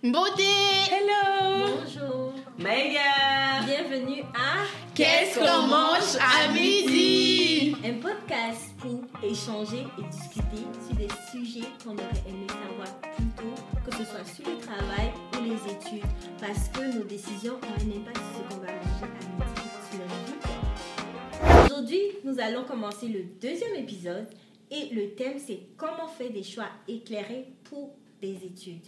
Beauté Hello Bonjour. Mega Bienvenue à Qu'est-ce qu'on mange à midi? Un podcast pour échanger et discuter sur des sujets qu'on aurait aimé savoir plus tôt, que ce soit sur le travail ou les études, parce que nos décisions ont un impact sur ce qu'on va manger à midi sur notre vie. Aujourd'hui, nous allons commencer le deuxième épisode et le thème c'est comment faire des choix éclairés pour des études.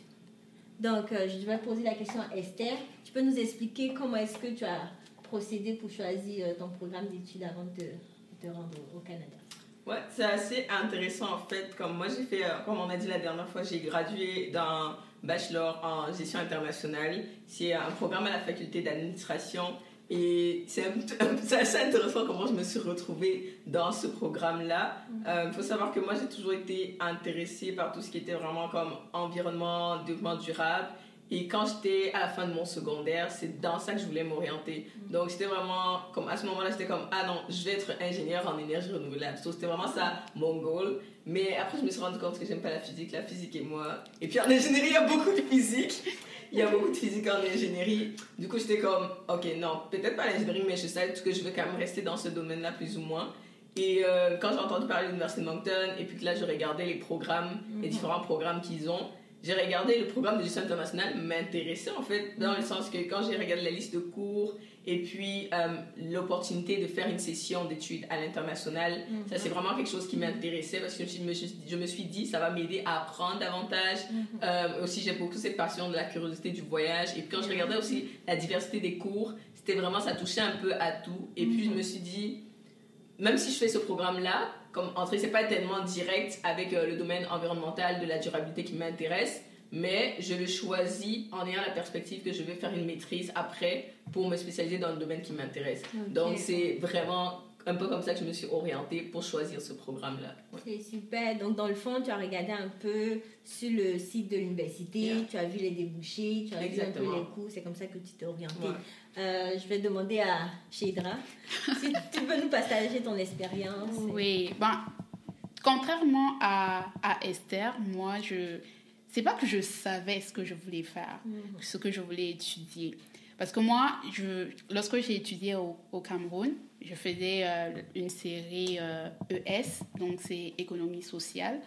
Donc, euh, je vais poser la question à Esther. Tu peux nous expliquer comment est-ce que tu as procédé pour choisir euh, ton programme d'études avant de te, rendre au- au Canada? Ouais, c'est assez intéressant en fait. Comme moi, j'ai fait, euh, comme on a dit la dernière fois, j'ai gradué d'un bachelor en gestion internationale. C'est un programme à la faculté d'administration. Et c'est assez intéressant comment je me suis retrouvée dans ce programme-là. Il faut savoir que moi, j'ai toujours été intéressée par tout ce qui était vraiment comme environnement, développement durable. Et quand j'étais à la fin de mon secondaire, c'est dans ça que je voulais m'orienter. Donc c'était vraiment, comme à ce moment-là, j'étais comme, ah non, je vais être ingénieur en énergie renouvelable. So, c'était vraiment ça mon goal. Mais après, je me suis rendu compte que j'aime pas la physique, la physique et moi. Et puis en ingénierie, il y a beaucoup de physique. Il y a beaucoup de physique en ingénierie. Du coup, j'étais comme, ok, non, peut-être pas l'ingénierie, mais je sais que je veux quand même rester dans ce domaine-là plus ou moins. Et euh, quand j'ai entendu parler de l'Université de Moncton, et puis que là, je regardais les programmes, les différents programmes qu'ils ont, j'ai regardé le programme de gestion internationale m'intéressait en fait, dans le sens que quand j'ai regardé la liste de cours et puis euh, l'opportunité de faire une session d'études à l'international, ça c'est vraiment quelque chose qui m'intéressait parce que je me, suis- je me suis dit ça va m'aider à apprendre davantage. Euh, aussi j'ai beaucoup cette passion de la curiosité du voyage et puis quand je regardais aussi la diversité des cours, c'était vraiment ça touchait un peu à tout. Et puis je me suis dit même si je fais ce programme-là, comme entrée, c'est pas tellement direct avec euh, le domaine environnemental de la durabilité qui m'intéresse, mais je le choisis en ayant la perspective que je vais faire une maîtrise après pour me spécialiser dans le domaine qui m'intéresse. Donc c'est vraiment un peu comme ça que je me suis orientée pour choisir ce programme-là. Ouais. C'est super. Donc, dans le fond, tu as regardé un peu sur le site de l'université, Yeah. tu as vu les débouchés, tu as vu un peu Exactement. les cours, c'est comme ça que tu t'es orienté. Ouais. Euh, je vais demander à Shedra si tu peux nous partager ton expérience. Oui, ben, contrairement à, à Esther, moi, je. C'est pas que je savais ce que je voulais faire, ce que je voulais étudier. Parce que moi, je, lorsque j'ai étudié au, au Cameroun, je faisais euh, une série euh, ES, donc c'est économie sociale.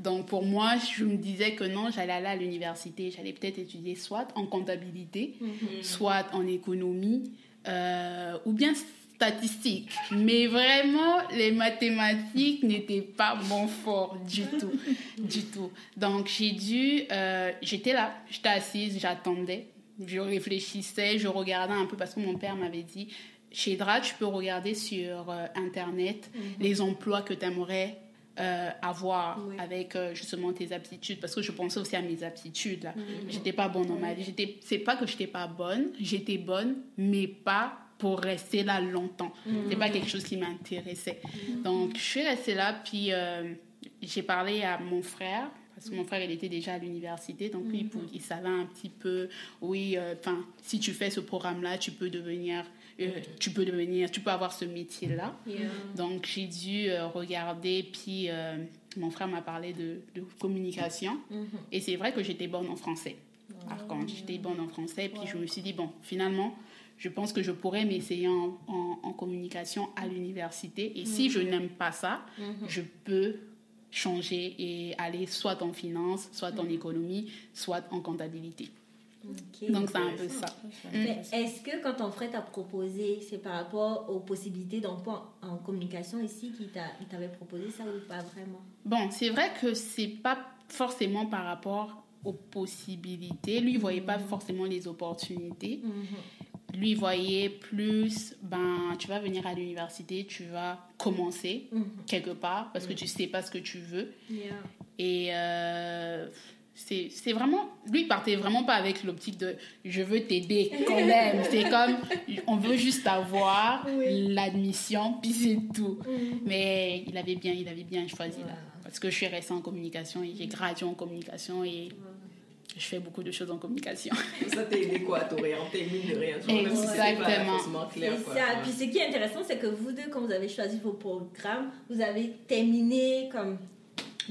Donc pour moi, je me disais que non, j'allais aller à l'université, j'allais peut-être étudier soit en comptabilité, soit en économie, euh, ou bien statistique. Mais vraiment, les mathématiques n'étaient pas mon fort du tout, du tout. Donc j'ai dû, j'étais là, j'étais assise, j'attendais, je réfléchissais, je regardais un peu parce que mon père m'avait dit, chez DRA, tu peux regarder sur euh, Internet les emplois que tu aimerais euh, avoir Oui. avec euh, justement tes aptitudes. Parce que je pensais aussi à mes aptitudes là. J'étais pas bonne en maths j'étais c'est pas que j'étais pas bonne j'étais bonne mais pas pour rester là longtemps. C'est pas quelque chose qui m'intéressait. Donc je suis restée là puis j'ai parlé à mon frère parce que mon frère, il était déjà à l'université, donc lui, il savait un petit peu, oui, euh, enfin, si tu fais ce programme-là, tu peux devenir, euh, tu peux devenir, tu peux avoir ce métier-là. Yeah. Donc j'ai dû euh, regarder, puis euh, mon frère m'a parlé de, de communication. Et c'est vrai que j'étais bonne en français. Par contre, j'étais bonne en français, puis je me suis dit, bon, finalement, je pense que je pourrais m'essayer en, en- en communication à l'université. Et si je n'aime pas ça, je peux changer et aller soit en finance, soit en économie, soit en comptabilité. Donc c'est un peu ça. Mais est-ce que quand ton frère t'a proposé, c'est par rapport aux possibilités d'emploi en communication ici qu'il t'a- il t'avait proposé ça ou pas vraiment? Bon, c'est vrai que c'est pas forcément par rapport aux possibilités. Lui, il voyait pas forcément les opportunités. Lui, il voyait plus, ben, tu vas venir à l'université, tu vas commencer quelque part parce que tu sais pas ce que tu veux. Yeah. Et euh, c'est c'est vraiment. Lui, il partait vraiment pas avec l'optique de je veux t'aider quand même. C'est comme on veut juste avoir Oui. l'admission, puis c'est tout. Mais il avait bien, il avait bien choisi là. Parce que je suis restée en communication et j'ai gradué en communication et je fais beaucoup de choses en communication. Ça t'a aidé quoi à t'orienter, mine de rien? si Exactement. forcément clair. C'est quoi. ça. Puis ce qui est intéressant, c'est que vous deux, quand vous avez choisi vos programmes, vous avez terminé comme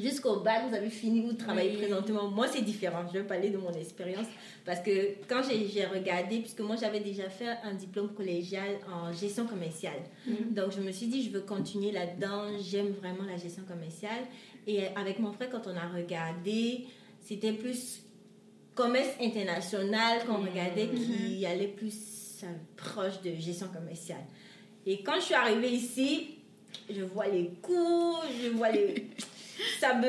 jusqu'au bac, vous avez fini, vous travaillez Oui. présentement. Moi, c'est différent. Je vais parler de mon expérience parce que quand j'ai regardé, puisque moi, j'avais déjà fait un diplôme collégial en gestion commerciale. Donc, je me suis dit, je veux continuer là-dedans. J'aime vraiment la gestion commerciale. Et avec mon frère, quand on a regardé, c'était plus commerce international qu'on regardait qui allait plus proche de gestion commerciale. Et quand je suis arrivée ici, je vois les cours, je vois les... Ça me...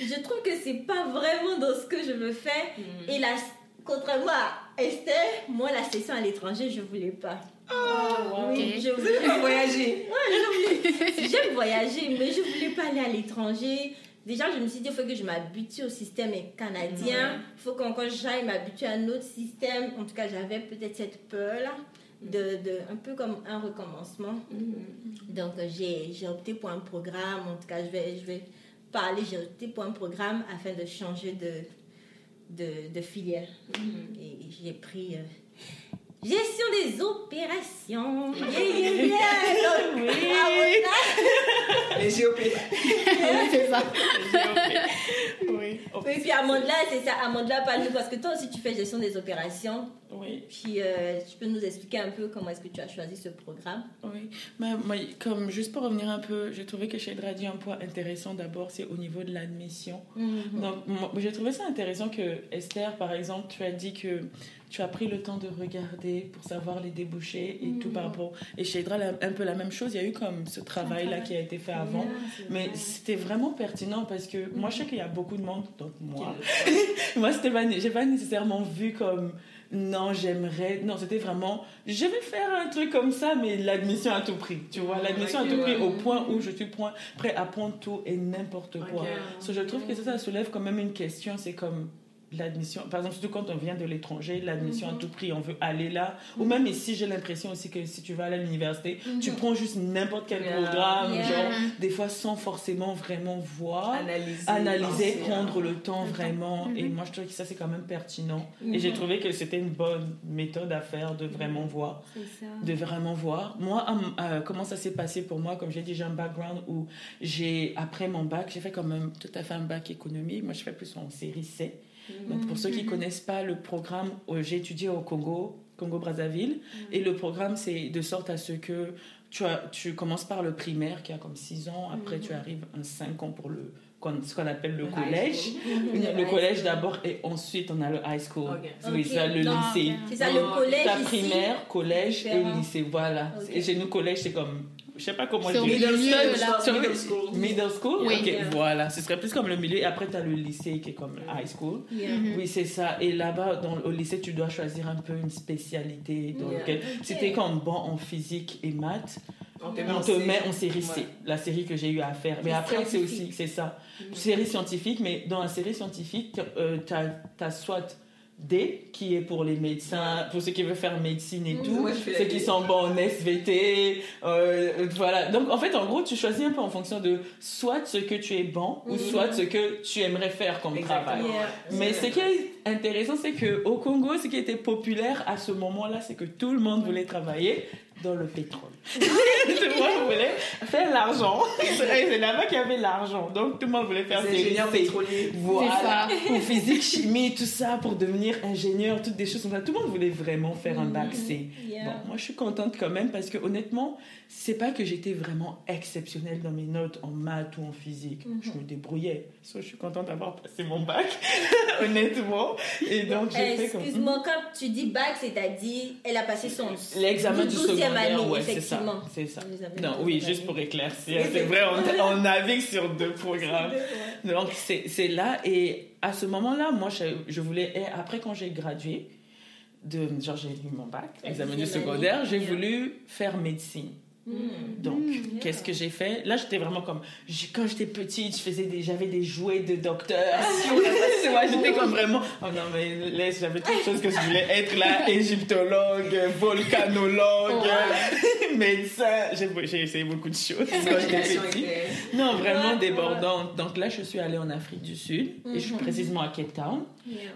Je trouve que c'est pas vraiment dans ce que je veux faire. Et là, contrairement à Esther, moi, la session à l'étranger, je voulais pas. Oui, Ok. je voulais voyager. Ouais, je voulais- J'aime voyager, mais je voulais pas aller à l'étranger. Déjà, je me suis dit, il faut que je m'habitue au système canadien. Il faut qu'encore j'aille m'habituer à un autre système. En tout cas, j'avais peut-être cette peur-là, de, de, un peu comme un recommencement. Donc, euh, j'ai j'ai opté pour un programme. En tout cas, je vais, je vais parler. J'ai opté pour un programme afin de changer de, de, de filière. Et j'ai pris euh, gestion des opérations. Yeah, yeah, yeah. Donc, ah, voilà. Les GOP. Oui. Puis Amandla, c'est ça. Amandla, parle-nous parce que toi aussi tu fais gestion des opérations. Oui. Puis euh, tu peux nous expliquer un peu comment est-ce que tu as choisi ce programme? Oui, mais, moi, comme juste pour revenir un peu, j'ai trouvé que chez Dradi, un point intéressant d'abord, c'est au niveau de l'admission. Mhm. Donc, moi, j'ai trouvé ça intéressant que Esther, par exemple, tu as dit que tu as pris le temps de regarder pour savoir les débouchés et tout par rapport. Et chez Dra, la- un peu la même chose, il y a eu comme ce travail-là qui a été fait avant. Mais c'était vraiment pertinent parce que moi, je sais qu'il y a beaucoup de monde, donc moi, moi, c'était pas, j'ai pas nécessairement vu comme non, j'aimerais. Non, c'était vraiment, je vais faire un truc comme ça, mais l'admission à tout prix. Tu vois, l'admission à tout prix ouais. au point où je suis prêt à prendre tout et n'importe quoi. So, je trouve que ça, ça soulève quand même une question. C'est comme l'admission, par exemple, surtout quand on vient de l'étranger, l'admission à tout prix, on veut aller là. Ou même ici, j'ai l'impression aussi que si tu vas à l'université, tu prends juste n'importe quel Yeah. programme, Yeah. genre, des fois sans forcément vraiment voir Analyser. analyser, penser, prendre hein. le temps vraiment. Et moi, je trouve que ça, c'est quand même pertinent. Et j'ai trouvé que c'était une bonne méthode à faire de vraiment voir. Ça. De vraiment voir. Moi, euh, comment ça s'est passé pour moi? Comme j'ai dit, j'ai un background où j'ai, après mon bac, j'ai fait quand même tout à fait un bac économie. Moi, je fais plus en série C. Donc, pour ceux qui connaissent pas le programme, euh, j'ai étudié au Congo, Congo-Brazzaville. Et le programme, c'est de sorte à ce que tu, as, tu commences par le primaire, qui a comme 6 ans. Après, tu arrives un 5 ans pour le, ce qu'on appelle le collège. school. Le, collège d'abord et ensuite on a le high school. Oui, Ok. ça, le Non, lycée. C'est ça, le collège ici. primaire, collège et lycée, voilà. Et chez nous, collège, c'est comme, je sais pas comment dire. milieu, Middle middle school. Middle school? Oui. Ok, Yeah. voilà. Ce serait plus comme le milieu. Et après, tu as le lycée qui est comme high school. Yeah. Oui, c'est ça. Et là-bas, dans, au lycée, tu dois choisir un peu une spécialité. Dans Yeah. lequel, Ok. Si tu es comme bon en physique et maths, On te met on en te C. met en série C, Ouais. la série que j'ai eu à faire. Mais après, c'est aussi, c'est ça, série scientifique, mais dans la série scientifique, tu as, soit D, qui est pour les médecins, pour ceux qui veulent faire médecine et Mhm. tout, ceux qui sont bons en SVT, euh, voilà. Donc, en fait, en gros, tu choisis un peu en fonction de soit ce que tu es bon, ou Mhm. soit ce que tu aimerais faire comme travail. Yeah. Mais ce qui est intéressant, c'est que au Congo, ce qui était populaire à ce moment-là, c'est que tout le monde voulait travailler dans le pétrole. tout le monde voulait faire l'argent. C'est là-bas qu'il y avait l'argent. Donc tout le monde voulait faire ses ingénieurs pétroliers. Voilà, pour physique, chimie, tout ça, pour devenir ingénieur, toutes des choses comme ça. Tout le monde voulait vraiment faire un bac C. Yeah. Bon, moi je suis contente quand même parce que honnêtement, c'est pas que j'étais vraiment exceptionnelle dans mes notes en maths ou en physique. Mhm. Je me débrouillais. So, je suis contente d'avoir passé mon bac, honnêtement. Et donc j'ai fait comme. Excuse-moi, quand tu dis bac, c'est-à-dire elle a passé son L'examen du 12e secondaire, année, ouais, c'est ça. effectivement. C'est ça. Non, oui, juste pour éclaircir. C'est vrai, on, on navigue sur deux programmes. Donc, c'est là. Et à ce moment-là, moi, je, je voulais. et après, quand j'ai gradué, de, genre, j'ai eu mon bac, examen du secondaire, j'ai voulu faire médecine. Mm. Donc, yeah. qu'est-ce que j'ai fait? Là, j'étais vraiment comme. Quand j'étais petite, je faisais des, j'avais des jouets de docteur. J'étais comme vraiment. Oh non, mais laisse, j'avais toutes choses que je voulais être là égyptologue, volcanologue, médecin. J'ai essayé beaucoup de choses quand j'étais petite. Non, vraiment débordante. Donc là, je suis allée en Afrique du Sud, et je suis Mhm. précisément à Cape Town.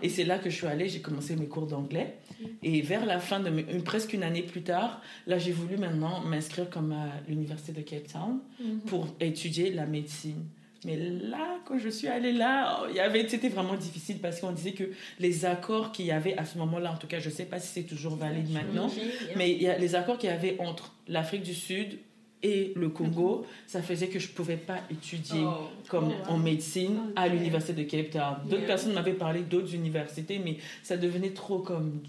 Et c'est là que je suis allée, j'ai commencé mes cours d'anglais. Et vers la fin de mes, presque une année plus tard, là j'ai voulu maintenant m'inscrire comme à l'université de Cape Town Mhm. pour étudier la médecine. Mais là, quand je suis allée là, il y avait, c'était vraiment difficile parce qu'on disait que les accords qu'il y avait à ce moment-là, en tout cas, je ne sais pas si c'est toujours valide maintenant, mais il y a les accords qu'il y avait entre l'Afrique du Sud et le Congo, ça faisait que je ne pouvais pas étudier Oh. comme Oh, wow. en médecine à Ok. l'université de Cape Town. D'autres Yeah. personnes m'avaient parlé d'autres universités, mais ça devenait trop comme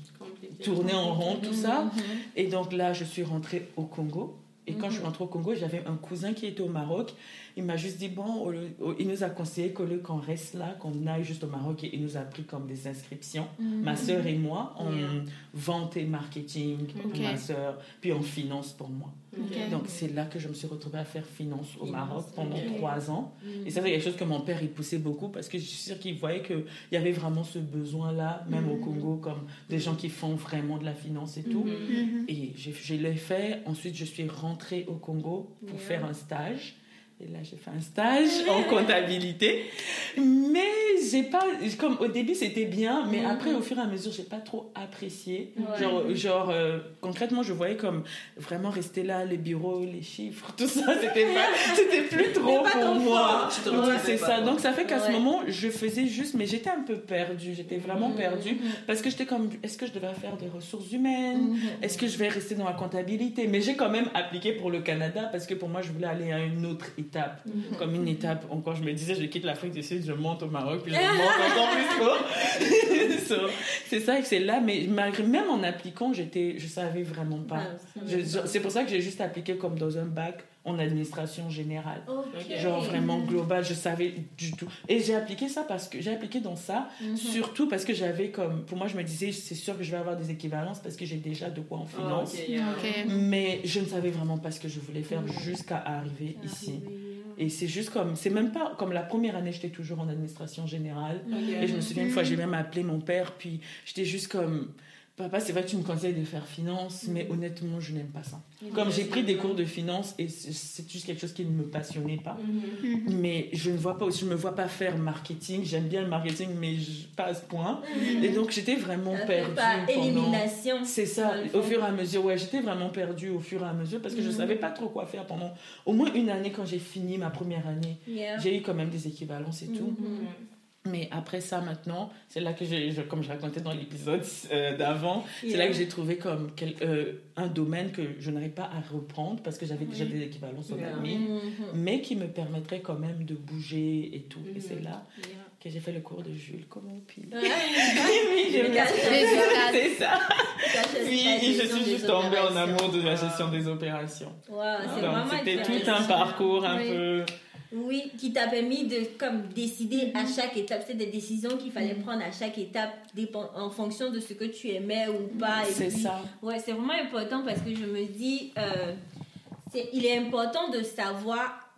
tourner en rond, tout ça. Mhm. Et donc là, je suis rentrée au Congo. Et quand je Mhm. suis rentrée au Congo, j'avais un cousin qui était au Maroc. Il m'a juste dit, bon, au lieu- au- il nous a conseillé qu'au lieu qu'on reste là, qu'on aille juste au Maroc. Et il nous a pris comme des inscriptions, Mhm. ma sœur et moi, en Yeah. vente et marketing pour ma sœur, puis en finance pour moi. Donc c'est là que je me suis retrouvée à faire finance au Maroc pendant trois ans. Mhm. Et ça, c'est quelque chose que mon père, il poussait beaucoup parce que je suis sûre qu'il voyait qu'il y avait vraiment ce besoin-là, même au Mhm. Congo, comme des gens qui font vraiment de la finance et tout. Mhm. Mhm. Et j'ai- je l'ai fait. Ensuite, je suis rentrée au Congo pour Yeah. faire un stage. Et là, j'ai fait un stage en comptabilité. Mais j'ai pas. Comme au début, c'était bien. Mais Mhm. après, au fur et à mesure, j'ai pas trop apprécié. Ouais. Genre, genre euh, concrètement, je voyais comme vraiment rester là, les bureaux, les chiffres, tout ça. C'était pas, c'était plus trop pas pour moi. Ouais, c'est pas, ça. quoi. Donc, ça fait qu'à ce moment, je faisais juste. Mais j'étais un peu perdue. J'étais vraiment Mhm. perdue. Parce que j'étais comme, est-ce que je devais faire des ressources humaines? Mhm. Est-ce que je vais rester dans la comptabilité? Mais j'ai quand même appliqué pour le Canada parce que pour moi, je voulais aller à une autre étape. Mhm. Comme une étape, encore je me disais, je quitte l'Afrique du Sud, je monte au Maroc, puis je monte encore plus haut. So, c'est ça que c'est là, mais malgré, même en appliquant, j'étais, je savais vraiment pas. Je- je- c'est pour ça que j'ai juste appliqué comme dans un bac en administration générale. Genre vraiment global, je savais du tout. Et j'ai appliqué ça parce que j'ai appliqué dans ça, Mhm. surtout parce que j'avais comme, pour moi je me disais, c'est sûr que je vais avoir des équivalences parce que j'ai déjà de quoi en Oh, finance. yeah. Ok. Mais je ne savais vraiment pas ce que je voulais faire Mhm. jusqu'à arriver Ah, ici. oui, Et c'est juste comme, c'est même pas comme la première année, j'étais toujours en administration générale. Et je me souviens une fois, j'ai même appelé mon père, puis j'étais juste comme, papa, c'est vrai que tu me conseilles de faire finance, mais honnêtement, je n'aime pas ça. Comme j'ai pris des cours de finance et c'est- juste quelque chose qui ne me passionnait pas. Mhm. Mhm. Mais je ne vois pas, je me vois pas faire marketing. J'aime bien le marketing, mais je- pas à ce point. Et donc j'étais vraiment Ça perdue pendant. élimination. C'est ça, au fur et à mesure. Ouais, j'étais vraiment perdue au fur et à mesure parce que je Mhm. savais pas trop quoi faire pendant au moins une année quand j'ai fini ma première année. Yeah. J'ai eu quand même des équivalences et tout. Mais après ça, maintenant, c'est là que j'ai, je- comme je racontais dans l'épisode euh, d'avant, c'est là que j'ai trouvé comme quel- euh, un domaine que je n'arrive pas à reprendre parce que j'avais déjà Oui. des équivalences en Yeah. admin, Mhm. mais qui me permettrait quand même de bouger et tout. Et c'est là Yeah. que j'ai fait le cours de Jules Comment puis. Ouais. oui. C'est ça. La je suis juste tombée en amour de la gestion des opérations. Wow, c'était tout un parcours un Oui. peu. Oui, qui t'a permis de comme décider à chaque étape. C'est des décisions qu'il fallait Mhm. prendre à chaque étape dépend- en fonction de ce que tu aimais ou pas. Et C'est ça. Ouais, c'est vraiment important parce que je me dis, euh, c'est, il est important de savoir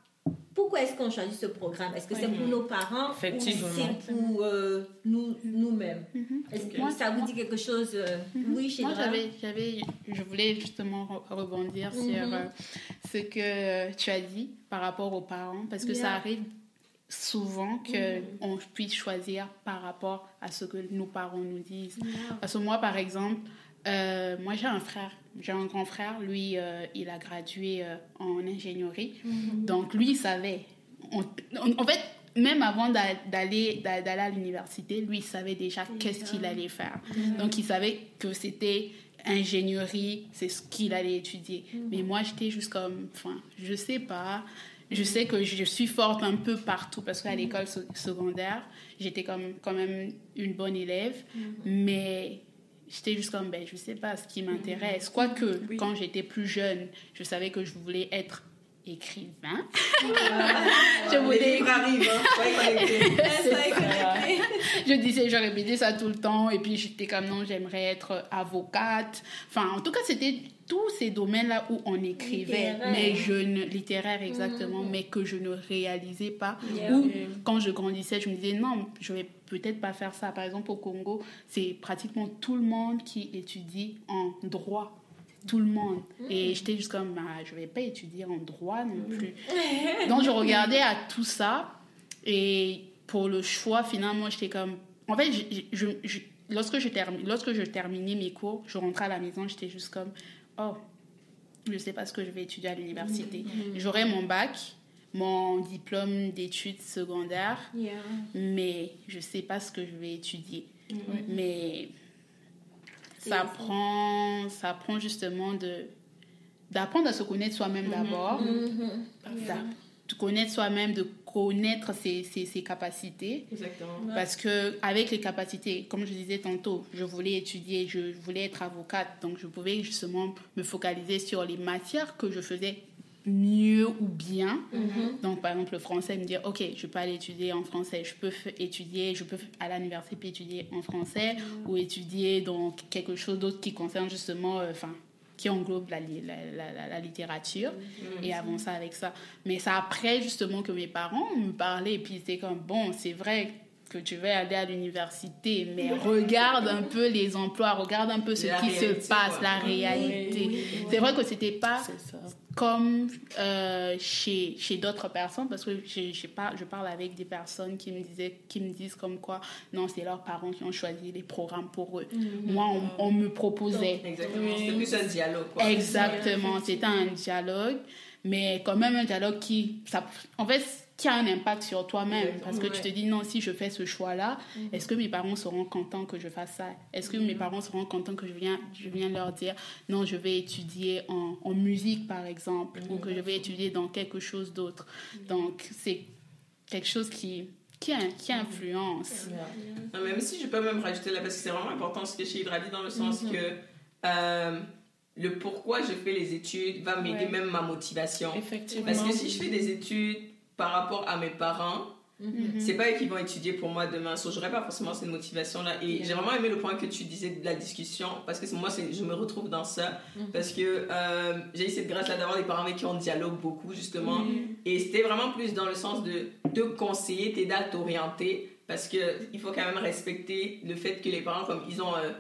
pourquoi est-ce qu'on choisit ce programme? Est-ce que c'est pour nos parents Effectivement. ou c'est pour euh, nous, nous-mêmes? Mhm. Est-ce que Moi, ça vous dit quelque chose euh, Mhm. Oui, chez Moi, j'avais, j'avais, je voulais justement re- rebondir sur Mhm. euh, ce que tu as dit par rapport aux parents, parce que ça arrive souvent que Mhm. on puisse choisir par rapport à ce que nos parents nous disent. Yeah. Parce que moi, par exemple, euh, moi j'ai un frère, j'ai un grand frère, lui, euh, il a gradué euh, en ingénierie, Mhm. donc lui, il savait. On- on- en fait, même avant d'a- d'aller d'a- d'aller à l'université, lui, il savait déjà qu'est-ce qu'il allait faire. Mhm. Donc, il savait que c'était ingénierie, c'est ce qu'il allait étudier. Mhm. Mais moi, j'étais juste comme, enfin, je sais pas. Je sais que je suis forte un peu partout parce qu'à l'école se- secondaire, j'étais comme, quand même une bonne élève. Mais j'étais juste comme, ben, je sais pas ce qui m'intéresse. Quoique, Oui. quand j'étais plus jeune, je savais que je voulais être écrivain. Je Je voulais Les arrivent, hein. Je disais, je répétais ça tout le temps. Et puis j'étais comme, non, j'aimerais être avocate. Enfin, en tout cas, c'était tous ces domaines-là où on écrivait. Littéraire. Mais je ne, littéraire exactement, Mhm. mais que je ne réalisais pas. Yeah. Ou quand je grandissais, je me disais, non, je vais peut-être pas faire ça. Par exemple, au Congo, c'est pratiquement tout le monde qui étudie en droit. Tout le monde. Et j'étais juste comme, bah, je vais pas étudier en droit non plus. Donc, je regardais à tout ça. Et pour le choix, finalement, j'étais comme. En fait, je, je- je- lorsque, je termine, lorsque je terminais mes cours, je rentrais à la maison, j'étais juste comme Oh, je sais pas ce que je vais étudier à l'université. J'aurai mon bac, mon diplôme d'études secondaires, Yeah. mais je sais pas ce que je vais étudier. Mais C'est- ça prend, ça prend justement de d'apprendre à se connaître soi-même d'abord, d'a- de connaître soi-même, de connaître ses, ses, ses capacités. Exactement. Parce que avec les capacités, comme je disais tantôt, je voulais étudier, je voulais être avocate, donc je pouvais justement me focaliser sur les matières que je faisais mieux ou bien. Donc par exemple le français, me dire ok, je peux aller étudier en français, je peux étudier, je peux aller à l'université puis étudier en français ou étudier dans quelque chose d'autre qui concerne justement, euh, qui englobe la, la, la, littérature. Et avancer avec ça. Mais c'est après justement que mes parents me parlaient et puis c'était comme bon, c'est vrai que tu vas aller à l'université, mais regarde un peu les emplois, regarde un peu ce La qui se passe, quoi. la réalité. C'est vrai que c'était pas comme euh, chez, chez d'autres personnes, parce que je, je, parle, je parle avec des personnes qui me, disaient, qui me disent comme quoi, non, c'est leurs parents qui ont choisi les programmes pour eux. Moi, on, on me proposait. Exactement. C'était plus un dialogue, quoi. Exactement, c'était un dialogue, mais quand même un dialogue qui, ça, en fait, qui a un impact sur toi-même. Parce que tu te dis, non, si je fais ce choix-là, est-ce que mes parents seront contents que je fasse ça? Est-ce que mes parents seront contents que je viens, je viens leur dire, non, je vais étudier en, en musique, par exemple, ou que je vais étudier dans quelque chose d'autre? Donc, c'est quelque chose qui, qui, qui influence. Non, même si je peux même rajouter là, parce que c'est vraiment important ce que Chidra dit dans le sens que euh, le pourquoi je fais les études va m'aider Ouais. même ma motivation. Effectivement. Parce que si je fais des études par rapport à mes parents, c'est pas eux qui vont étudier pour moi demain. So, j'aurais pas forcément cette motivation-là. Et j'ai vraiment aimé le point que tu disais de la discussion, parce que moi, je me retrouve dans ça. Parce que euh, j'ai eu cette grâce-là d'avoir des parents avec qui on dialogue beaucoup, justement. Et c'était vraiment plus dans le sens de te conseiller, t'aider à t'orienter. Parce que il faut quand même respecter le fait que les parents, comme ils ont, euh,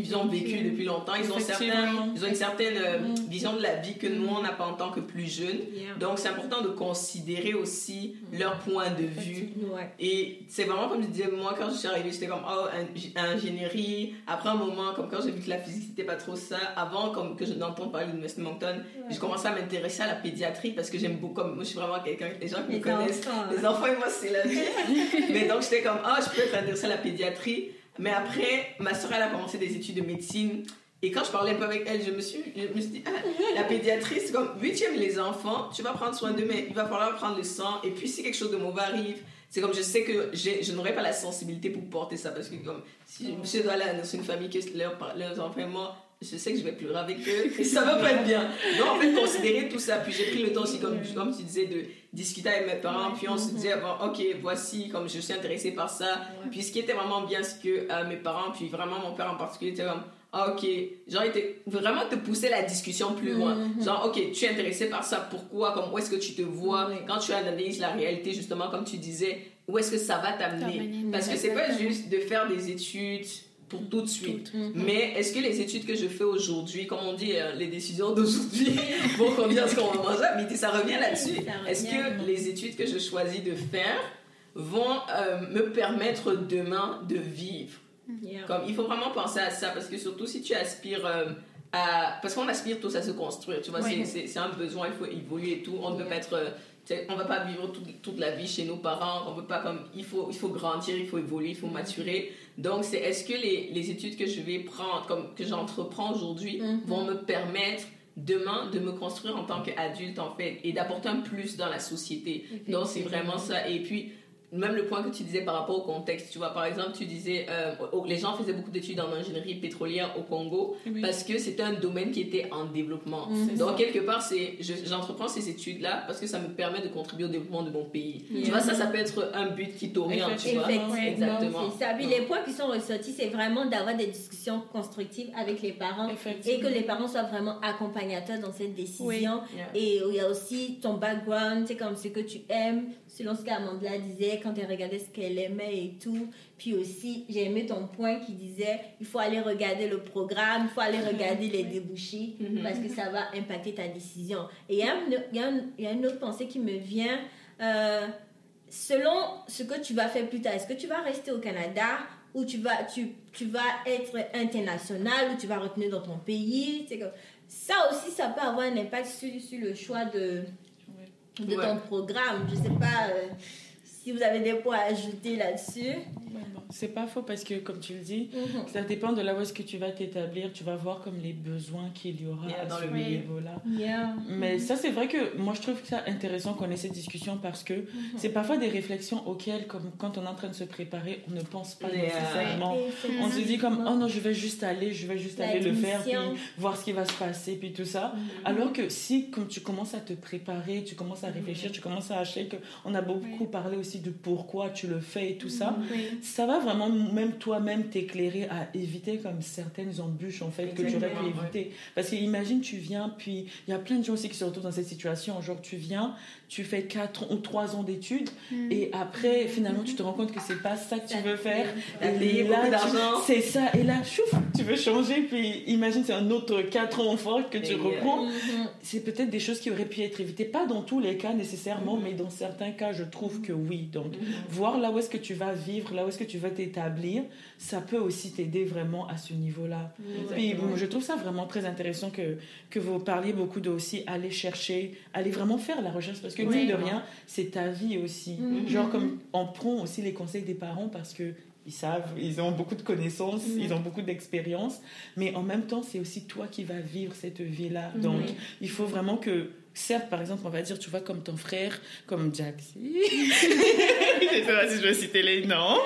ils ont vécu depuis longtemps, ils ont, certains, Effectivement. ils ont une certaine euh, vision de la vie que nous, on n'a pas en tant que plus jeunes. Yeah. Donc, c'est important de considérer aussi leur point de vue. Ouais. Et c'est vraiment comme je disais, moi, quand je suis arrivée, j'étais comme, oh, ing- ingénierie. Après un moment, comme quand j'ai vu que la physique, c'était pas trop ça. Avant, comme que je n'entends parler de l'Université de Moncton, j'ai commencé à m'intéresser à la pédiatrie parce que j'aime beaucoup, comme moi, je suis vraiment quelqu'un, les gens qui me Les connaissent, enfants. les enfants et moi, c'est la vie. Mais donc, j'étais comme, ah, je peux être intéressée à la pédiatrie. Mais après, ma soeur, elle a commencé des études de médecine. Et quand je parlais un peu avec elle, je me suis, je me dit, ah, la pédiatrie, c'est comme, vu tu aimes les enfants, tu vas prendre soin d'eux, mais il va falloir prendre le sang. Et puis, si quelque chose de mauvais arrive, c'est comme, je sais que je n'aurai pas la sensibilité pour porter ça. Parce que, comme, si je dois aller dans une famille que leurs, leurs enfants je sais que je vais pleurer avec eux et ça va pas être bien. Donc, en fait, considérer tout ça. Puis, j'ai pris le temps aussi, comme, comme tu disais, de discuter avec mes parents. Puis, on se disait, bon, ok, voici, comme je suis intéressée par ça. Puis, ce qui était vraiment bien, c'est que euh, mes parents, puis vraiment mon père en particulier, était comme, ah, ok, genre, était vraiment te pousser la discussion plus loin. Genre, ok, tu es intéressé par ça, pourquoi, comme, où est-ce que tu te vois, quand tu analyses la réalité, justement, comme tu disais, où est-ce que ça va t'amener? T'amener. Parce que c'est pas juste de faire des études pour tout de suite. Mais est-ce que les études que je fais aujourd'hui, comme on dit, euh, les décisions d'aujourd'hui vont convenir à ce qu'on va manger à midi, ça revient là-dessus. Est-ce que les études que je choisis de faire vont euh, me permettre demain de vivre? Yeah. comme, il faut vraiment penser à ça parce que surtout si tu aspires euh, à. Parce qu'on aspire tous à se construire, tu vois, c'est un besoin, il faut évoluer et tout. On ne peut pas être. On va pas vivre toute, toute la vie chez nos parents, on peut pas comme. Il faut, il faut grandir, il faut évoluer, il faut maturer. Donc, c'est est-ce que les, les études que je vais prendre, comme que j'entreprends aujourd'hui, Mhm. vont me permettre demain de me construire en tant qu'adulte en fait et d'apporter un plus dans la société? Donc, c'est vraiment ça. Et puis, même le point que tu disais par rapport au contexte, tu vois, par exemple, tu disais, euh, les gens faisaient beaucoup d'études en ingénierie pétrolière au Congo Oui. parce que c'était un domaine qui était en développement. Mhm. Donc, quelque part, c'est, je- j'entreprends ces études-là parce que ça me permet de contribuer au développement de mon pays. Tu vois, ça, ça peut être un but qui t'oriente, tu vois. Exactement. c'est ça. Puis les points qui sont ressortis, c'est vraiment d'avoir des discussions constructives avec les parents et que les parents soient vraiment accompagnateurs dans cette décision. Oui. Yeah. Et il y a aussi ton background, c'est comme ce que tu aimes, selon ce qu'Amandla disait quand elle regardait ce qu'elle aimait et tout. Puis aussi, j'ai aimé ton point qui disait il faut aller regarder le programme, il faut aller regarder les débouchés Mhm. parce que ça va impacter ta décision. Et il y a, une- il y y a une autre pensée qui me vient. euh, selon ce que tu vas faire plus tard, est-ce que tu vas rester au Canada ou tu vas, tu, tu vas être international ou tu vas retenir dans ton pays? Comme- Ça aussi, ça peut avoir un impact sur, sur le choix de, de Ouais. ton programme. Je sais pas euh, si vous avez des points à ajouter là-dessus. C'est pas faux parce que, comme tu le dis, Mhm. ça dépend de là où est-ce que tu vas t'établir. Tu vas voir comme les besoins qu'il y aura à dans ce le niveau-là. Yeah. Mais ça, c'est vrai que moi, je trouve ça intéressant qu'on ait cette discussion parce que c'est parfois des réflexions auxquelles, comme quand on est en train de se préparer, on ne pense pas nécessairement. On se dit comme, oh non, je vais juste aller, je vais juste La aller le faire, puis voir ce qui va se passer, puis tout ça. Mhm. Alors que si, comme tu commences à te préparer, tu commences à réfléchir, tu commences à acheter, que on a beaucoup parlé aussi de pourquoi tu le fais et tout ça, Oui. Ça va vraiment même toi-même t'éclairer à éviter comme certaines embûches en fait que tu aurais pu éviter. Parce que imagine tu viens, puis il y a plein de gens aussi qui se retrouvent dans cette situation, genre tu viens, tu fais 4 ou 3 ans d'études, Mm. et après finalement tu te rends compte que c'est pas ça que tu veux faire. Et là. C'est ça, et là, chouf, tu veux changer, puis imagine c'est un autre 4 ans fort que tu Et, euh, reprends. Mhm. C'est peut-être des choses qui auraient pu être évitées, pas dans tous les cas nécessairement, Mhm. mais dans certains cas, je trouve que oui. Donc, voir là où est-ce que tu vas vivre, là où est-ce que tu vas t'établir, ça peut aussi t'aider vraiment à ce niveau-là. Puis bon, je trouve ça vraiment très intéressant que, que vous parliez beaucoup de aussi aller chercher, aller vraiment faire la recherche, parce que Oui. mine de rien, c'est ta vie aussi. Mhm. Genre comme on prend aussi les conseils des parents parce que ils savent, ils ont beaucoup de connaissances, Mhm. ils ont beaucoup d'expérience, mais en même temps, c'est aussi toi qui vas vivre cette vie-là. Mhm. Donc, il faut vraiment que, certes, par exemple, on va dire, tu vois, comme ton frère, comme Jaxi, je sais pas si je vais citer les noms,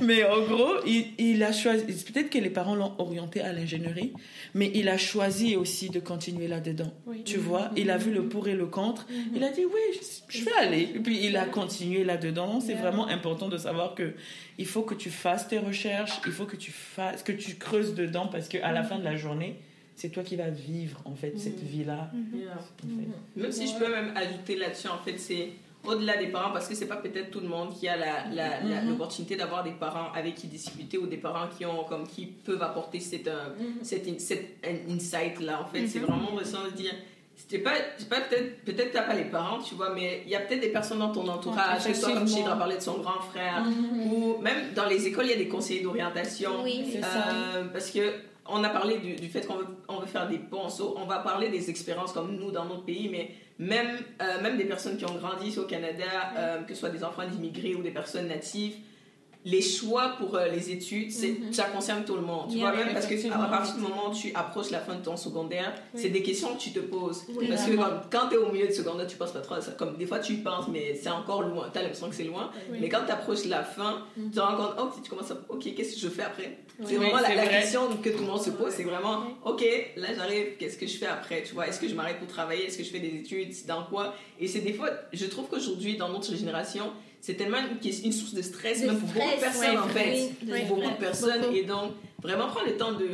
mais en gros, il, il a choisi, peut-être que les parents l'ont orienté à l'ingénierie, mais il a choisi aussi de continuer là-dedans. Oui. Tu vois, il a vu le pour et le contre, il a dit, oui, je, je vais aller. Et puis, il a continué là-dedans. C'est Yeah. vraiment important de savoir que il faut que tu fasses tes recherches, il faut que tu fasses, que tu creuses dedans, parce qu'à la fin de la journée, c'est toi qui vas vivre, en fait, cette vie-là. Yeah. en fait. Mhm. Même si je peux même ajouter là-dessus, en fait, c'est au-delà des parents, parce que c'est pas peut-être tout le monde qui a la- la- la- Mhm. l'opportunité d'avoir des parents avec qui discuter ou des parents qui ont comme qui peuvent apporter cette, euh, Mhm. cette, insight là. En fait, c'est Mhm. vraiment de se dire. C'est pas, c'est pas peut-être, peut-être t'as pas les parents, tu vois, mais il y a peut-être des personnes dans ton entourage, que ce soit comme. Chidra parlait de son grand frère, Mhm. ou même dans les écoles, il y a des conseillers d'orientation. Oui, C'est Euh, ça. parce que on a parlé du, du fait qu'on veut, on veut faire des ponts, so, on va parler des expériences comme nous dans notre pays, mais même, euh, même des personnes qui ont grandi ici au Canada, euh, que ce soit des enfants d'immigrés ou des personnes natives, les choix pour euh, les études, Mhm. ça concerne tout le monde. Tu Yeah, vois, même parce que à partir du moment où tu approches la fin de ton secondaire, Oui. c'est des questions que tu te poses. Oui, parce que vraiment. comme, quand tu es au milieu de secondaire, tu penses pas trop à ça. Comme des fois, tu y penses, mais c'est encore loin. Tu as l'impression que c'est loin. Oui. Mais quand tu approches la fin, Mhm. tu te rends compte, oh, tu commences à, ok, qu'est-ce que je fais après? Oui. C'est vraiment Oui, la, c'est la vrai. question que tout le monde se pose, c'est vraiment, ok, là j'arrive, qu'est-ce que je fais après? Tu vois, est-ce que je m'arrête pour travailler? Est-ce que je fais des études? Dans quoi? Et c'est des fois, je trouve qu'aujourd'hui, dans notre génération, c'est tellement une, une source de stress, De même pour beaucoup de personnes ouais, en fait. oui, pour beaucoup de personnes. beaucoup. Et donc, vraiment prendre le temps de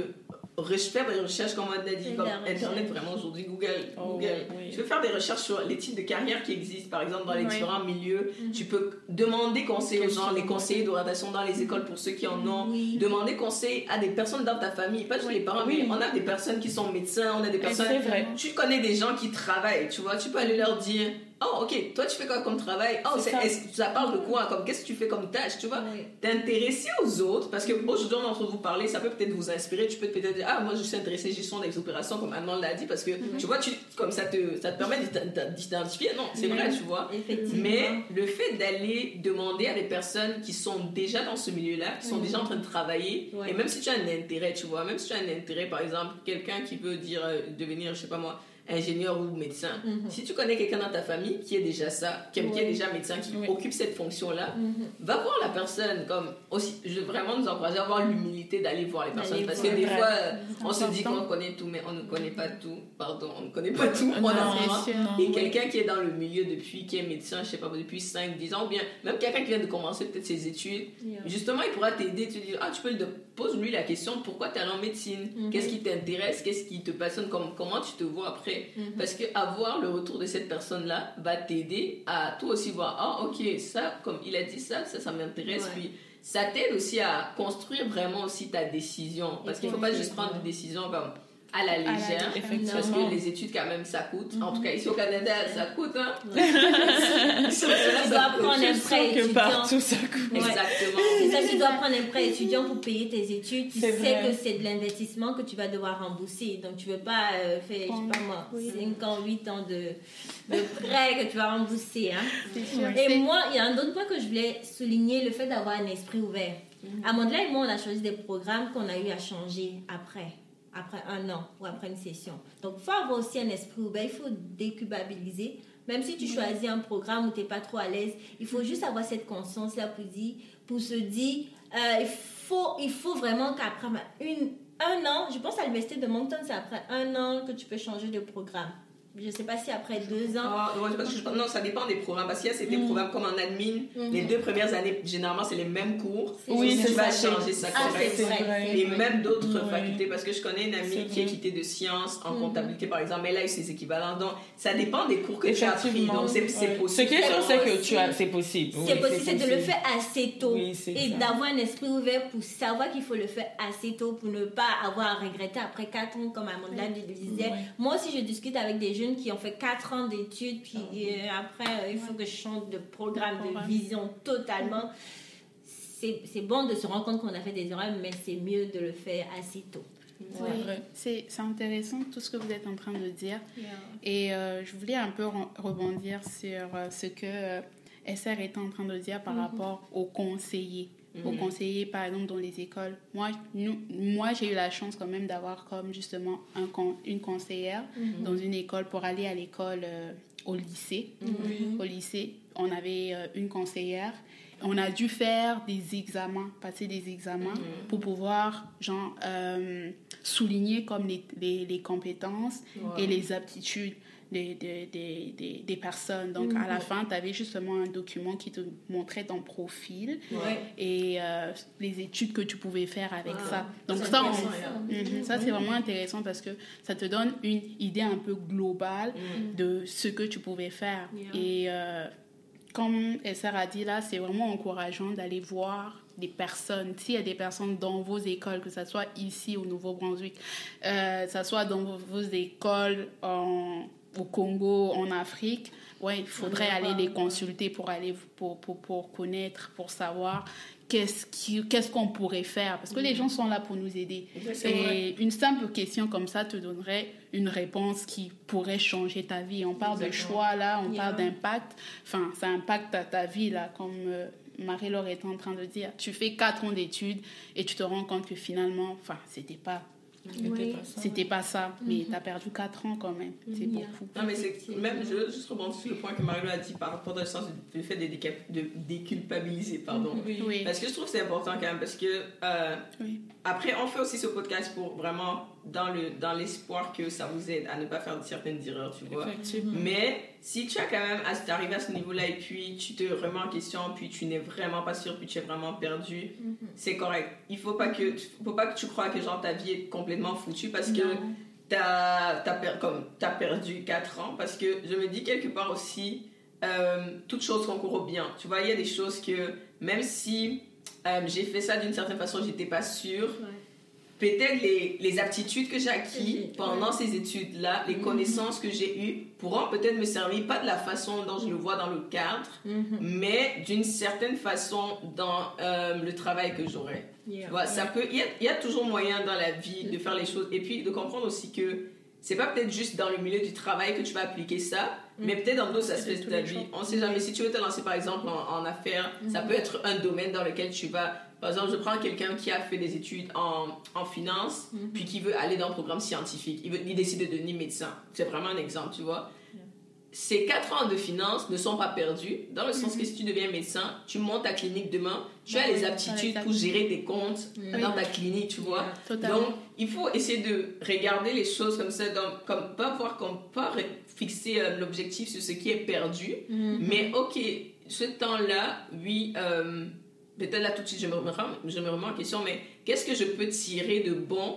re- faire des recherches, comme on a dit, comme. Internet, vraiment aujourd'hui, Google. Oh, Google. oui. Tu peux faire des recherches sur les types de carrières qui existent, par exemple, dans les Oui. différents milieux. Mhm. Tu peux demander conseil aux gens, les conseillers d'orientation dans les écoles pour ceux qui en ont. Oui. Demander conseil à des personnes dans ta famille, pas juste Oui. les parents, Oui. mais on a des personnes qui sont médecins, on a des personnes. C'est vrai. Tu connais des gens qui travaillent, tu vois, tu peux aller leur dire Oh, ok, toi tu fais quoi comme travail? Oh, C'est ça. ça parle de quoi? Comme qu'est-ce que tu fais comme tâche, tu vois? Oui. T'intéresser aux autres, parce que aujourd'hui on est en train de vous parler, ça peut peut-être vous inspirer, tu peux peut-être dire Ah, moi je suis intéressé gestion des opérations, comme Anne l'a dit, parce que tu vois, tu, comme ça te, ça te permet d'ident- d'identifier, non, c'est Oui. vrai, tu vois. Mais le fait d'aller demander à des personnes qui sont déjà dans ce milieu-là, qui sont Mhm. déjà en train de travailler, et même si tu as un intérêt, tu vois, même si tu as un intérêt, par exemple, quelqu'un qui veut dire euh, devenir, je sais pas moi, ingénieur ou médecin, Mhm. si tu connais quelqu'un dans ta famille qui est déjà ça, qui, qui est déjà médecin, qui Oui. occupe cette fonction-là, Mhm. va voir la personne comme aussi je veux vraiment nous encourager à avoir l'humilité d'aller voir les personnes parce que des Vrai. fois euh, on se dit qu'on connaît tout mais on ne connaît pas tout pardon on ne connaît pas tout on Non, Et quelqu'un qui est dans le milieu depuis, qui est médecin, je sais pas, depuis 5, 10 ans, ou bien même quelqu'un qui vient de commencer peut-être ses études, Yeah. justement, il pourra t'aider, te dire, ah, tu peux lui pose-lui la question, pourquoi tu es allé en médecine? Mhm. Qu'est-ce qui t'intéresse? Qu'est-ce qui te passionne? Comme, Comment tu te vois après? Mhm. Parce que avoir le retour de cette personne-là va t'aider à toi aussi voir, ah, ok, ça, comme il a dit ça, ça, ça m'intéresse, Ouais. puis ça t'aide aussi à construire vraiment aussi ta décision. Parce qu'il faut pas juste prendre des décisions comme à la À la légère. légère. Parce que les études, quand même, ça coûte. En tout cas, ici au Canada, ça coûte. Hein. Tu dois prendre un prêt que étudiant. partout ça coûte. Ouais. Exactement. C'est ça, tu dois prendre un prêt étudiant pour payer tes études. Tu sais vrai. que c'est de l'investissement que tu vas devoir rembourser. Donc, tu ne veux pas euh, faire, je sais pas moi, Oui. 5 ans, 8 ans de, de prêt que tu vas rembourser. Hein. Sûr. Et moi, il y a un autre point que je voulais souligner, le fait d'avoir un esprit ouvert. Amandla et moi, on a choisi des programmes qu'on a eu à changer après, après un an ou après une session. Donc, il faut avoir aussi un esprit ouvert, il faut déculpabiliser. Même si tu choisis un programme où tu n'es pas trop à l'aise, il faut juste avoir cette conscience-là pour, dire, pour se dire, euh, il, faut, il faut vraiment qu'après une, un an, je pense à l'université de Moncton, c'est après un an que tu peux changer de programme. Je ne sais pas si après deux ans. Ah, ouais, parce que je- non, ça dépend des programmes. Parce qu'il y a certains programmes comme en admin, les deux premières années, généralement, c'est les mêmes cours. Oui, Si c'est tu vas ça, changer ça Ah, correct. vrai. Et même d'autres facultés, parce que je connais une amie qui est quittée de sciences en Mhm. comptabilité, par exemple, elle a eu ses équivalents. Donc, ça dépend des cours que tu as pris. Effectivement. Donc, c'est possible. Ce qui est sûr, c'est que aussi. tu as, c'est possible. C'est possible, c'est de le faire assez tôt. Et d'avoir un esprit ouvert pour savoir qu'il faut le faire assez tôt pour ne pas avoir à regretter après 4 ans, comme Amanda le disait. Moi aussi, je discute avec des jeunes qui ont fait 4 ans d'études, puis euh, après, euh, il faut que je change de programme, de vision totalement. C'est c'est bon de se rendre compte qu'on a fait des erreurs, mais c'est mieux de le faire assez tôt. C'est Oui, intéressant tout ce que vous êtes en train de dire. Et euh, je voulais un peu re- rebondir sur ce que euh, SR était en train de dire par rapport aux conseillers. Aux conseillers, par exemple, dans les écoles. Moi, nous, moi j'ai eu la chance quand même d'avoir comme justement un, con- une conseillère dans une école pour aller à l'école euh, au lycée. Au lycée, on avait euh, une conseillère. On a dû faire des examens, passer des examens pour pouvoir genre, euh, souligner comme les, les, les compétences et les aptitudes des, des, des, des, personnes. Donc, à la fin, tu avais justement un document qui te montrait ton profil Ouais. et euh, les études que tu pouvais faire avec Ah, ça. Donc, ça, on-. Mhm, ça c'est vraiment intéressant parce que ça te donne une idée un peu globale de ce que tu pouvais faire. Yeah. Et euh, comme Esther a dit là, c'est vraiment encourageant d'aller voir des personnes. S'il y a des personnes dans vos écoles, que ce soit ici au Nouveau-Brunswick, euh, que ce soit dans vos, vos écoles en- au Congo, en Afrique, ouais, il faudrait aller voir, les consulter pour, aller, pour, pour, pour connaître, pour savoir qu'est-ce qu'on pourrait faire. Parce que les gens sont là pour nous aider. Vrai. Et une simple question comme ça te donnerait une réponse qui pourrait changer ta vie. On parle de choix là, on Yeah. parle d'impact. Enfin, ça impacte ta, ta vie là, comme euh, Marie-Laure est en train de dire. Tu fais quatre ans d'études et tu te rends compte que finalement, enfin, c'était pas, C'était pas ça. c'était pas ça. Mais tu as perdu quatre ans quand même. C'est Yeah. beaucoup. Non, mais c'est même, je veux juste rebondir sur le point que Mario a dit par rapport au sens du fait de, déca- de déculpabiliser, pardon. Oui. Oui. Parce que je trouve que c'est important quand même, parce que euh, Oui. Après, on fait aussi ce podcast pour vraiment, dans le dans l'espoir que ça vous aide à ne pas faire certaines erreurs, tu vois. Effectivement. Mais si tu as quand même à arrivé à ce niveau-là et puis tu te remets en question, puis tu n'es vraiment pas sûr, puis tu es vraiment perdu, c'est correct. Il faut pas que faut pas que tu crois que genre ta vie est complètement foutue parce que t'as as, per, comme t'as perdu 4 ans parce que je me dis quelque part aussi euh, toutes choses concourent au bien. Tu vois, il y a des choses que même si euh, j'ai fait ça d'une certaine façon, j'étais pas sûre. Peut-être les, les aptitudes que j'ai acquises Ouais. pendant ces études-là, les connaissances que j'ai eues, pourront peut-être me servir, pas de la façon dont je le vois dans le cadre, Mhm. mais d'une certaine façon dans euh, le travail que j'aurai. Yeah. Tu vois, ça peut, il y y a toujours moyen dans la vie de faire les choses et puis de comprendre aussi que c'est pas peut-être juste dans le milieu du travail que tu vas appliquer ça, mais peut-être dans d'autres aspects de ta vie. On sait jamais. Si tu veux te lancer par exemple en, en affaires, ça peut être un domaine dans lequel tu vas. Par exemple, je prends quelqu'un qui a fait des études en, en finance, puis qui veut aller dans un programme scientifique. Il, veut, il décide de devenir médecin. C'est vraiment un exemple, tu vois. Ces quatre ans de finance ne sont pas perdus, dans le sens que si tu deviens médecin, tu montes ta clinique demain, tu as les aptitudes pour gérer tes comptes dans ta clinique, tu vois. Donc, il faut essayer de regarder les choses comme ça, comme, pas voir comme pas fixer euh, l'objectif sur ce qui est perdu, Mhm. mais ok, ce temps-là, oui, euh, peut-être là tout de suite je me remets, je me remets en question, mais qu'est-ce que je peux tirer de bon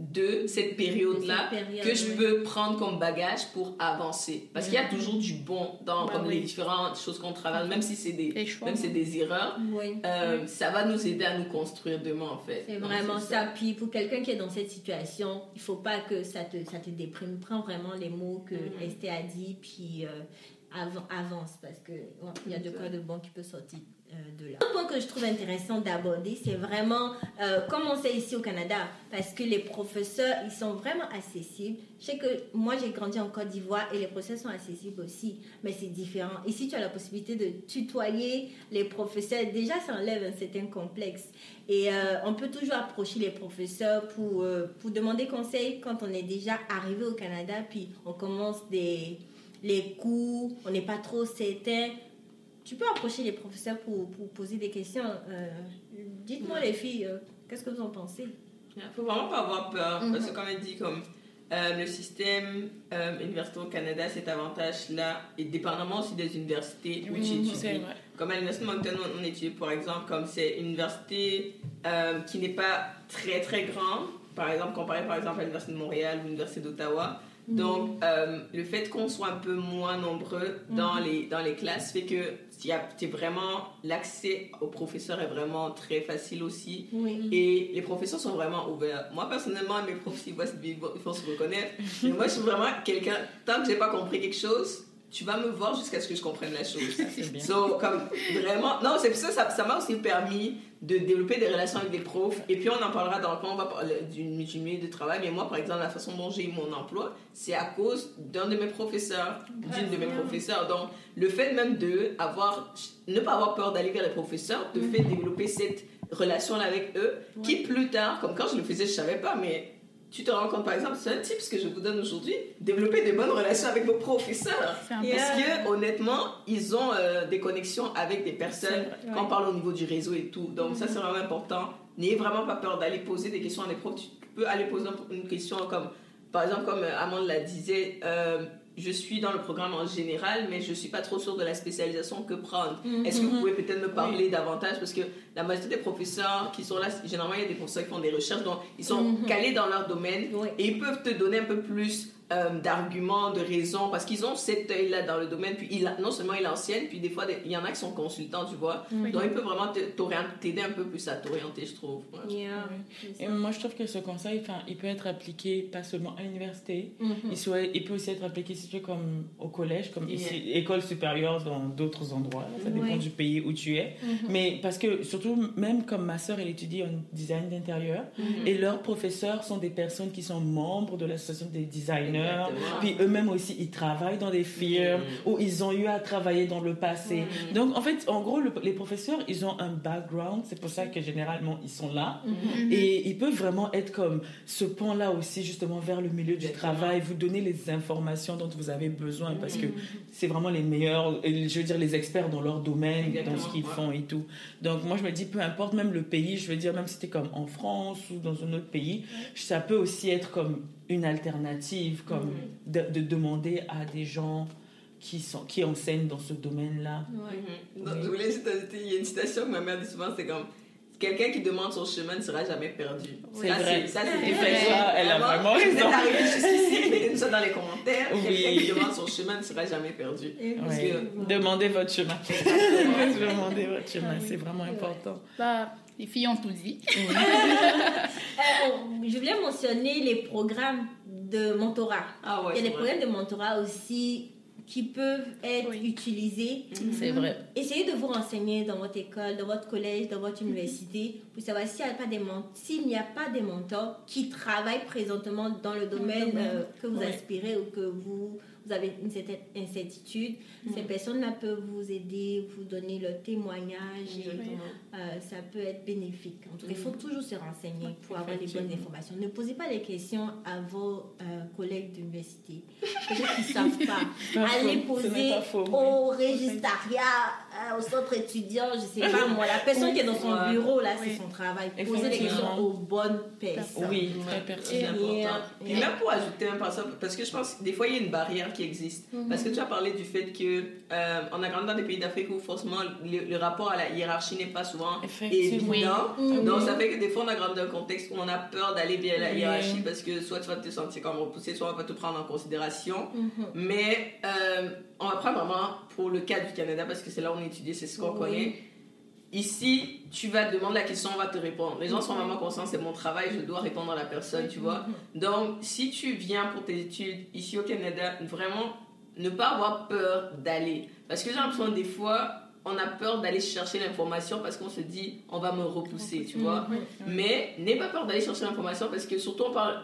de cette période-là période, que je ouais. peux prendre comme bagage pour avancer. Parce qu'il y a toujours du bon dans Bah comme oui. les différentes choses qu'on travaille, même si c'est des, choix. même c'est des erreurs. Euh, ça va nous aider à nous construire demain en fait. C'est vraiment ça. Puis pour quelqu'un qui est dans cette situation, il faut pas que ça te, ça te déprime. Prends vraiment les mots que Mhm. Esther a dit, puis euh, av- avance parce ouais, il y a de quoi de bon qui peut sortir de là. Point que je trouve intéressant d'aborder, c'est vraiment euh, comment c'est ici au Canada, parce que les professeurs, ils sont vraiment accessibles. Je sais que moi, j'ai grandi en Côte d'Ivoire et les professeurs sont accessibles aussi, mais c'est différent. Ici, tu as la possibilité de tutoyer les professeurs. Déjà, ça enlève un certain complexe. Et euh, on peut toujours approcher les professeurs pour, euh, pour demander conseil quand on est déjà arrivé au Canada, puis on commence des, les cours, on n'est pas trop certain. Tu peux approcher les professeurs pour, pour poser des questions. Euh, Dites-moi les filles, euh, qu'est-ce que vous en pensez? Il faut vraiment pas avoir peur. Mhm. Parce que comme elle dit, comme euh, le système euh, universitaire au Canada, cet avantage-là, et dépendamment aussi des universités où tu C'est étudies. Comme à l'Université de Moncton, on, on étudie, par exemple, comme c'est une université euh, qui n'est pas très très grande, par exemple, comparé par exemple à l'Université de Montréal ou l'Université d'Ottawa. Donc, euh, le fait qu'on soit un peu moins nombreux dans, les, dans les classes fait que t'es vraiment l'accès aux professeurs est vraiment très facile aussi. Oui. Et les professeurs sont vraiment ouverts. Moi, personnellement, mes profs, ils, faut se reconnaître. Mais moi, je suis vraiment quelqu'un, tant que j'ai pas compris quelque chose, tu vas me voir jusqu'à ce que je comprenne la chose. C'est bien. So, comme vraiment, non, c'est ça, ça ça m'a aussi permis de développer des relations avec des profs. Et puis, on en parlera dans quand on va parler du, milieu de travail. Mais moi, par exemple, la façon dont j'ai eu mon emploi, c'est à cause d'un de mes professeurs, d'une de mes professeurs. Donc, le fait même de avoir, ne pas avoir peur d'aller vers les professeurs, te fait développer cette relation-là avec eux, qui plus tard, comme quand je le faisais, je savais pas, mais tu te rends compte, par exemple, c'est un tip que je vous donne aujourd'hui, développer de bonnes relations avec vos professeurs. Parce que honnêtement, ils ont euh, des connexions avec des personnes vrai, quand on ouais. parle au niveau du réseau et tout? Donc ça, c'est vraiment important. N'ayez vraiment pas peur d'aller poser des questions à des profs. Tu peux aller poser une question comme, par exemple, comme Amande la disait, euh, je suis dans le programme en général, mais je suis pas trop sûre de la spécialisation que prendre. Mhm. Est-ce que vous pouvez peut-être me parler davantage? Parce que la majorité des professeurs qui sont là, généralement, il y a des professeurs qui font des recherches, donc ils sont Mhm. calés dans leur domaine Oui. et ils peuvent te donner un peu plus euh, d'arguments, de raisons, parce qu'ils ont cet œil-là dans le domaine. Puis il a- non seulement il enseigne, puis des fois, il y en a qui sont consultants, tu vois. Donc il peut vraiment t'aider un peu plus à t'orienter, je trouve. Ouais. Yeah. Et moi, je trouve que ce conseil, enfin, il peut être appliqué pas seulement à l'université, Mhm. il, soit- il peut aussi être appliqué si tu es comme au collège, comme Yeah. ici, école supérieure dans d'autres endroits. Ça dépend Ouais. du pays où tu es. Mhm. Mais parce que surtout, même comme ma soeur, elle étudie en design d'intérieur, et leurs professeurs sont des personnes qui sont membres de l'association des designers. Exactement. Puis eux-mêmes aussi, ils travaillent dans des firmes Mhm. où ils ont eu à travailler dans le passé. Donc, en fait, en gros, le- les professeurs, ils ont un background. C'est pour ça que généralement, ils sont là. Mhm. Et ils peuvent vraiment être comme ce pont-là aussi, justement, vers le milieu du Exactement. travail, vous donner les informations dont vous avez besoin parce que c'est vraiment les meilleurs, je veux dire, les experts dans leur domaine, Exactement, dans ce qu'ils ouais. font et tout. Donc, moi, je me dis, peu importe, même le pays, je veux dire, même si c'était comme en France ou dans un autre pays, ça peut aussi être comme une alternative, comme de, de demander à des gens qui, sont, qui enseignent dans ce domaine-là. Ouais. Mhm. Donc, je voulais juste ajouter, il y a une citation que ma mère dit souvent, c'est comme quelqu'un qui demande son chemin ne sera jamais perdu. C'est Ça, vrai. Ça, c'est vrai. ça, elle a vraiment Vous êtes raison. arrivé jusqu'ici, mettez-nous ça dans les commentaires. Oui. Quelqu'un qui demande son chemin ne sera jamais perdu. Parce Ouais. que- Demandez votre chemin. Demandez votre chemin, c'est vraiment important. Bah, les filles ont tout dit. Euh, on- je voulais mentionner les programmes de mentorat. Ah ouais, Il y a des programmes de mentorat aussi qui peuvent être Oui. utilisés. C'est vrai. Essayez de vous renseigner dans votre école, dans votre collège, dans votre université pour savoir s'il n'y a pas des s'il n'y a pas des mentors qui travaillent présentement dans le domaine domaine. euh, que vous Ouais. aspirez ou que vous, vous avez une certaine incertitude. Ces personnes-là peuvent vous aider, vous donner leur témoignage. et, euh, ça peut être bénéfique. En tout cas, il faut toujours se renseigner pour avoir les bonnes informations. Ne posez pas les questions à vos euh, collègues d'université. Peut-être qu'ils ne savent pas. Allez poser pas faux. au régistariat euh, au centre étudiant, je sais pas moi, la personne qui est dans son bureau, là, c'est son travail. Poser des questions aux bonnes personnes. Oui, très pertinent. important. Et- Et même pour ajouter un passage, parce que je pense que des fois il y a une barrière qui existe. Mhm. Parce que tu as parlé du fait que euh, on a grandi dans des pays d'Afrique où forcément le, le rapport à la hiérarchie n'est pas souvent évident. Mhm. Donc ça fait que des fois on a grandi dans un contexte où on a peur d'aller via la Oui. hiérarchie parce que soit tu vas te sentir comme repoussé, soit on va te prendre en considération. Mhm. Mais euh, on va prendre vraiment pour le cas du Canada parce que c'est là où on étudie, c'est ce qu'on Oui. connaît. Ici, tu vas demander la question, on va te répondre. Les gens sont vraiment conscients, c'est mon travail, je dois répondre à la personne, tu vois. Donc, si tu viens pour tes études ici au Canada, vraiment ne pas avoir peur d'aller. Parce que j'ai l'impression des fois, on a peur d'aller chercher l'information parce qu'on se dit, on va me repousser, tu vois. Mais n'aie pas peur d'aller chercher l'information parce que surtout, on parle.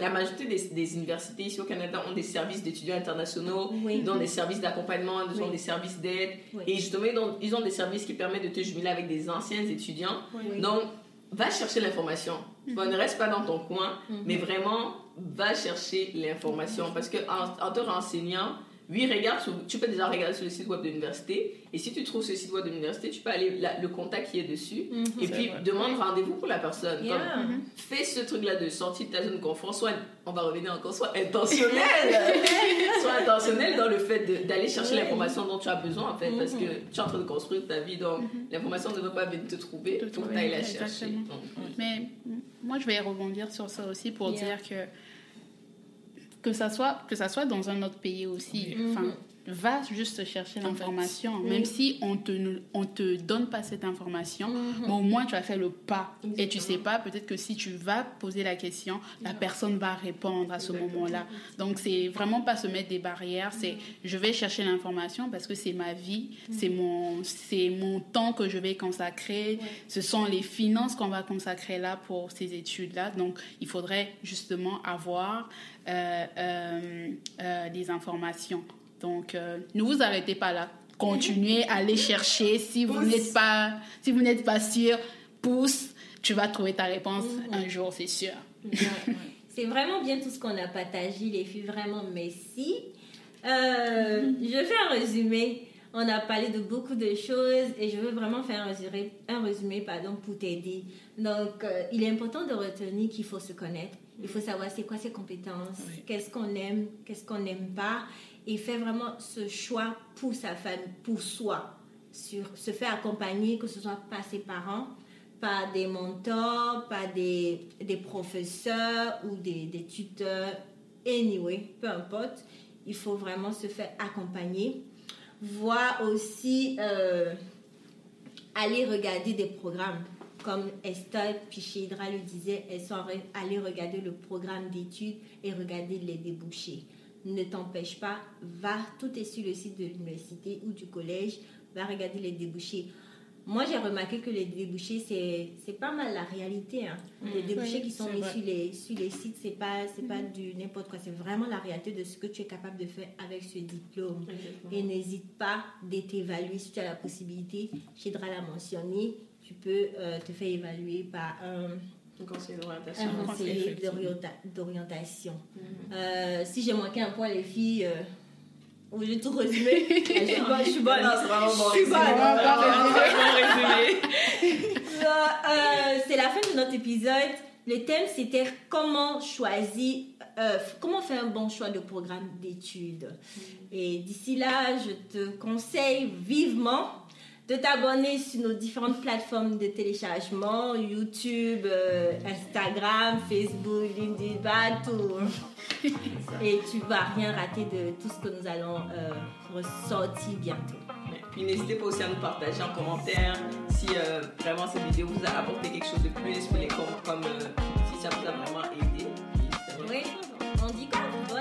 La majorité des, des universités ici au Canada ont des services d'étudiants internationaux, Oui. ils ont des services d'accompagnement, ils ont Oui. des services d'aide. Oui. Et justement, ils ont, ils ont des services qui permettent de te jumeler avec des anciens étudiants. Donc, va chercher l'information. Vois, ne reste pas dans ton coin, Mhm. mais vraiment, va chercher l'information. Parce que en, en te renseignant, oui, regarde, sur- tu peux déjà regarder sur le site web de l'université. Et si tu trouves ce site web de l'université, tu peux aller là, le contact qui est dessus. Mhm. Et puis, vrai. demande rendez-vous pour la personne. Yeah. Comme, fais ce truc-là de sortir de ta zone de confort, soit, on va revenir encore, soit intentionnel, soit intentionnel dans le fait d'aller chercher Ouais. l'information dont tu as besoin, en fait, parce que Mhm. tu es en train de construire ta vie, donc l'information ne veut pas venir te trouver, faut que tu ailles la chercher. Mais moi, je vais rebondir sur ça aussi pour Yeah. dire que que ça soit que ça soit dans un autre pays aussi. Enfin, Mhm. Va juste chercher l'information, même si on te ne- on te donne pas cette information. Mhm. Mais au moins, tu as fait le pas. Et tu Exactement. sais pas, peut-être que si tu vas poser la question, la personne va répondre à ce moment-là. Donc, c'est vraiment pas se mettre des barrières. C'est je vais chercher l'information parce que c'est ma vie, c'est mon, c'est mon temps que je vais consacrer. Ce sont les finances qu'on va consacrer là pour ces études-là. Donc, il faudrait justement avoir euh, euh, euh, des informations. Donc, euh, ne vous arrêtez pas là. Continuez à aller chercher. Si vous n'êtes pas, si vous n'êtes pas sûr, pousse. Tu vas trouver ta réponse un jour, c'est sûr. C'est vraiment bien tout ce qu'on a partagé, les filles. Vraiment, merci. Euh, je fais un résumé. On a parlé de beaucoup de choses et je veux vraiment faire un résumé, un résumé pardon, pour t'aider. Donc, euh, il est important de retenir qu'il faut se connaître. Il faut savoir c'est quoi ses compétences, Oui. qu'est-ce qu'on aime, qu'est-ce qu'on n'aime pas. Et faire vraiment ce choix pour sa famille, pour soi. Sur, se faire accompagner, que ce soit par ses parents, par des mentors, par des, des professeurs ou des, des tuteurs. Anyway, peu importe, il faut vraiment se faire accompagner. Voir aussi, euh, aller regarder des programmes. Comme Esther Pichidra le disait, elles sont allées regarder le programme d'études et regarder les débouchés. Ne t'empêche pas, va, tout est sur le site de l'université ou du collège, va regarder les débouchés. Moi, j'ai remarqué que les débouchés, c'est, c'est pas mal la réalité. hein. Les débouchés Oui, qui sont mis vrai. sur les, sur les sites, c'est pas, c'est pas du n'importe quoi. C'est vraiment la réalité de ce que tu es capable de faire avec ce diplôme. Et n'hésite pas de t'évaluer si tu as la possibilité. Chidra l'a mentionné, tu peux euh, te faire évaluer par un, Un conseiller d'orientation. un conseiller effectivement. d'orienta- d'orientation. Euh, si j'ai manqué un point, les filles, euh, au lieu de tout résumer, je suis bonne. Je suis bonne. Non, c'est vraiment bon Je suis bonne. Euh, euh, c'est la fin de notre épisode. Le thème c'était comment choisir, euh, comment faire un bon choix de programme d'études. Et d'ici là, je te conseille vivement de t'abonner sur nos différentes plateformes de téléchargement, YouTube, euh, Instagram, Facebook, LinkedIn, partout. Et tu vas rien rater de tout ce que nous allons euh, ressortir bientôt. Puis n'hésitez pas aussi à nous partager en commentaire si euh, vraiment cette vidéo vous a apporté quelque chose de plus, puis les com- comme si ça vous a vraiment aidé. Puis. Oui, on dit quoi?